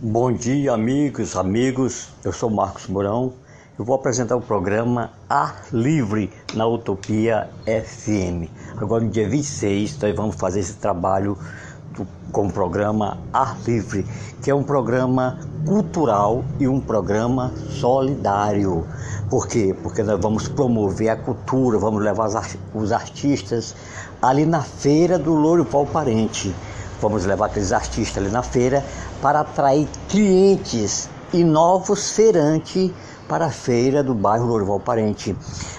Bom dia, amigos, amigos. Eu sou Marcos Mourão. Eu vou apresentar o programa Ar Livre na Utopia FM. Agora, no dia 26, nós vamos fazer esse trabalho do, com o programa Ar Livre, que é um programa cultural e um programa solidário. Por quê? Porque nós vamos promover a cultura, vamos levar os artistas ali na feira do Louro Pau Parente Vamos levar aqueles artistas ali na feira para atrair clientes e novos feirantes para a feira do bairro Lourival Parente.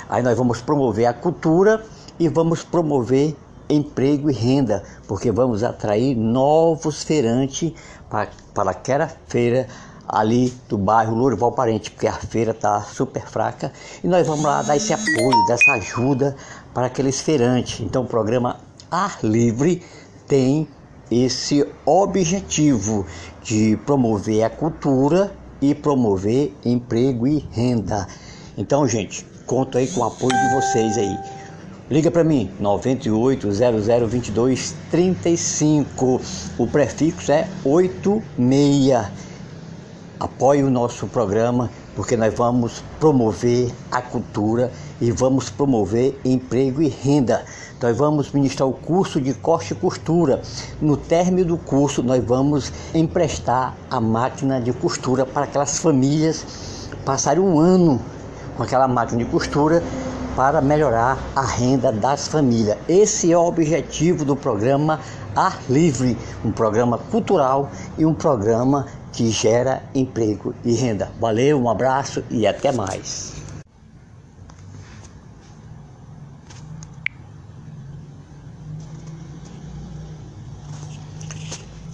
Aí nós vamos promover a cultura e vamos promover emprego e renda, porque vamos atrair novos feirantes para, para aquela feira ali do bairro Lourival Parente, porque a feira está super fraca e nós vamos lá dar esse apoio, dessa ajuda para aqueles feirantes. Então o programa Ar Livre tem esse objetivo de promover a cultura e promover emprego e renda. Então, gente, conto aí com o apoio de vocês aí. Liga para mim, 98 00 22 35. O prefixo é 86. Apoie o nosso programa porque nós vamos promover a cultura e vamos promover emprego e renda. Nós vamos ministrar o curso de corte e costura. No término do curso, nós vamos emprestar a máquina de costura para aquelas famílias passarem um ano com aquela máquina de costura para melhorar a renda das famílias. Esse é o objetivo do programa Ar Livre, um programa cultural e um programa que gera emprego e renda. Valeu, um abraço e até mais.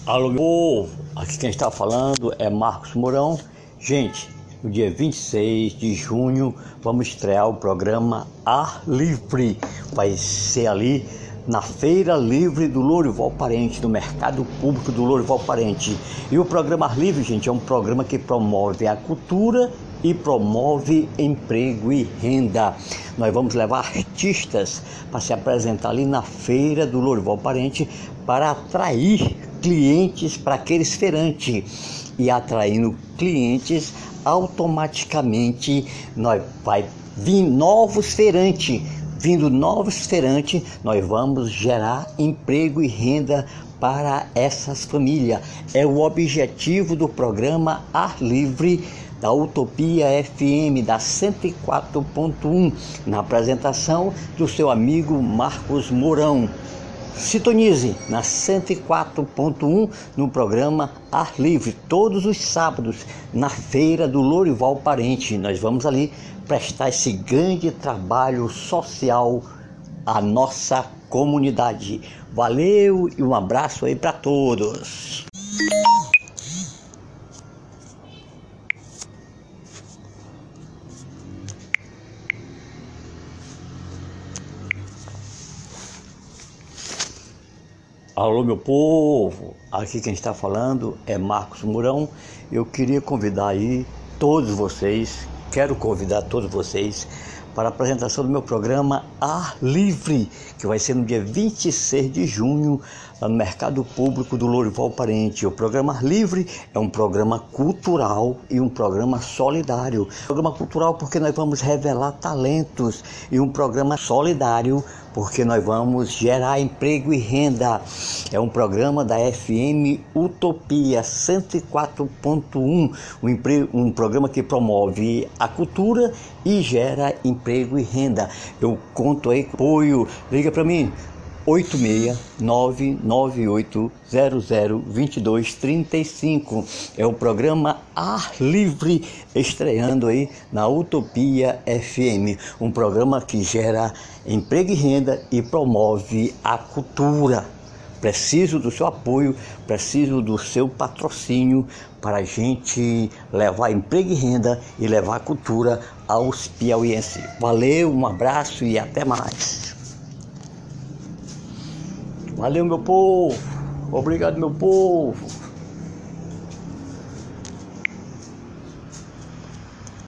Alô, povo! Aqui quem está falando é Marcos Mourão. Gente, no dia 26 de junho vamos estrear o programa Ar Livre. Vai ser ali na Feira Livre do Lourival Parente, no Mercado Público do Lourival Parente. E o programa Livre, gente, é um programa que promove a cultura e promove emprego e renda. Nós vamos levar artistas para se apresentar ali na Feira do Lourival Parente para atrair clientes para aqueles feirantes. E atraindo clientes, automaticamente nós vai vir novos feirantes vindo novos feirantes, nós vamos gerar emprego e renda para essas famílias. É o objetivo do programa Ar Livre da Utopia FM da 104.1, na apresentação do seu amigo Marcos Mourão. Sintonize na 104.1 no programa Ar Livre, todos os sábados, na feira do Lourival Parente. Nós vamos ali prestar esse grande trabalho social à nossa comunidade. Valeu e um abraço aí para todos. Alô, meu povo! Aqui quem está falando é Marcos Mourão. Eu queria convidar aí todos vocês quero convidar todos vocês para a apresentação do meu programa Ar Livre, que vai ser no dia 26 de junho Mercado Público do Lourival Parente. O programa Livre é um programa cultural e um programa solidário. Programa cultural porque nós vamos revelar talentos e um programa solidário porque nós vamos gerar emprego e renda. É um programa da FM Utopia 104.1, um, um programa que promove a cultura e gera emprego e renda. Eu conto aí com apoio. Liga para mim. 86998002235. É o programa Ar Livre, estreando aí na Utopia FM, um programa que gera emprego e renda e promove a cultura. Preciso do seu apoio, preciso do seu patrocínio para a gente levar emprego e renda e levar cultura aos piauienses. Valeu, um abraço e até mais. Valeu, meu povo. Obrigado, meu povo.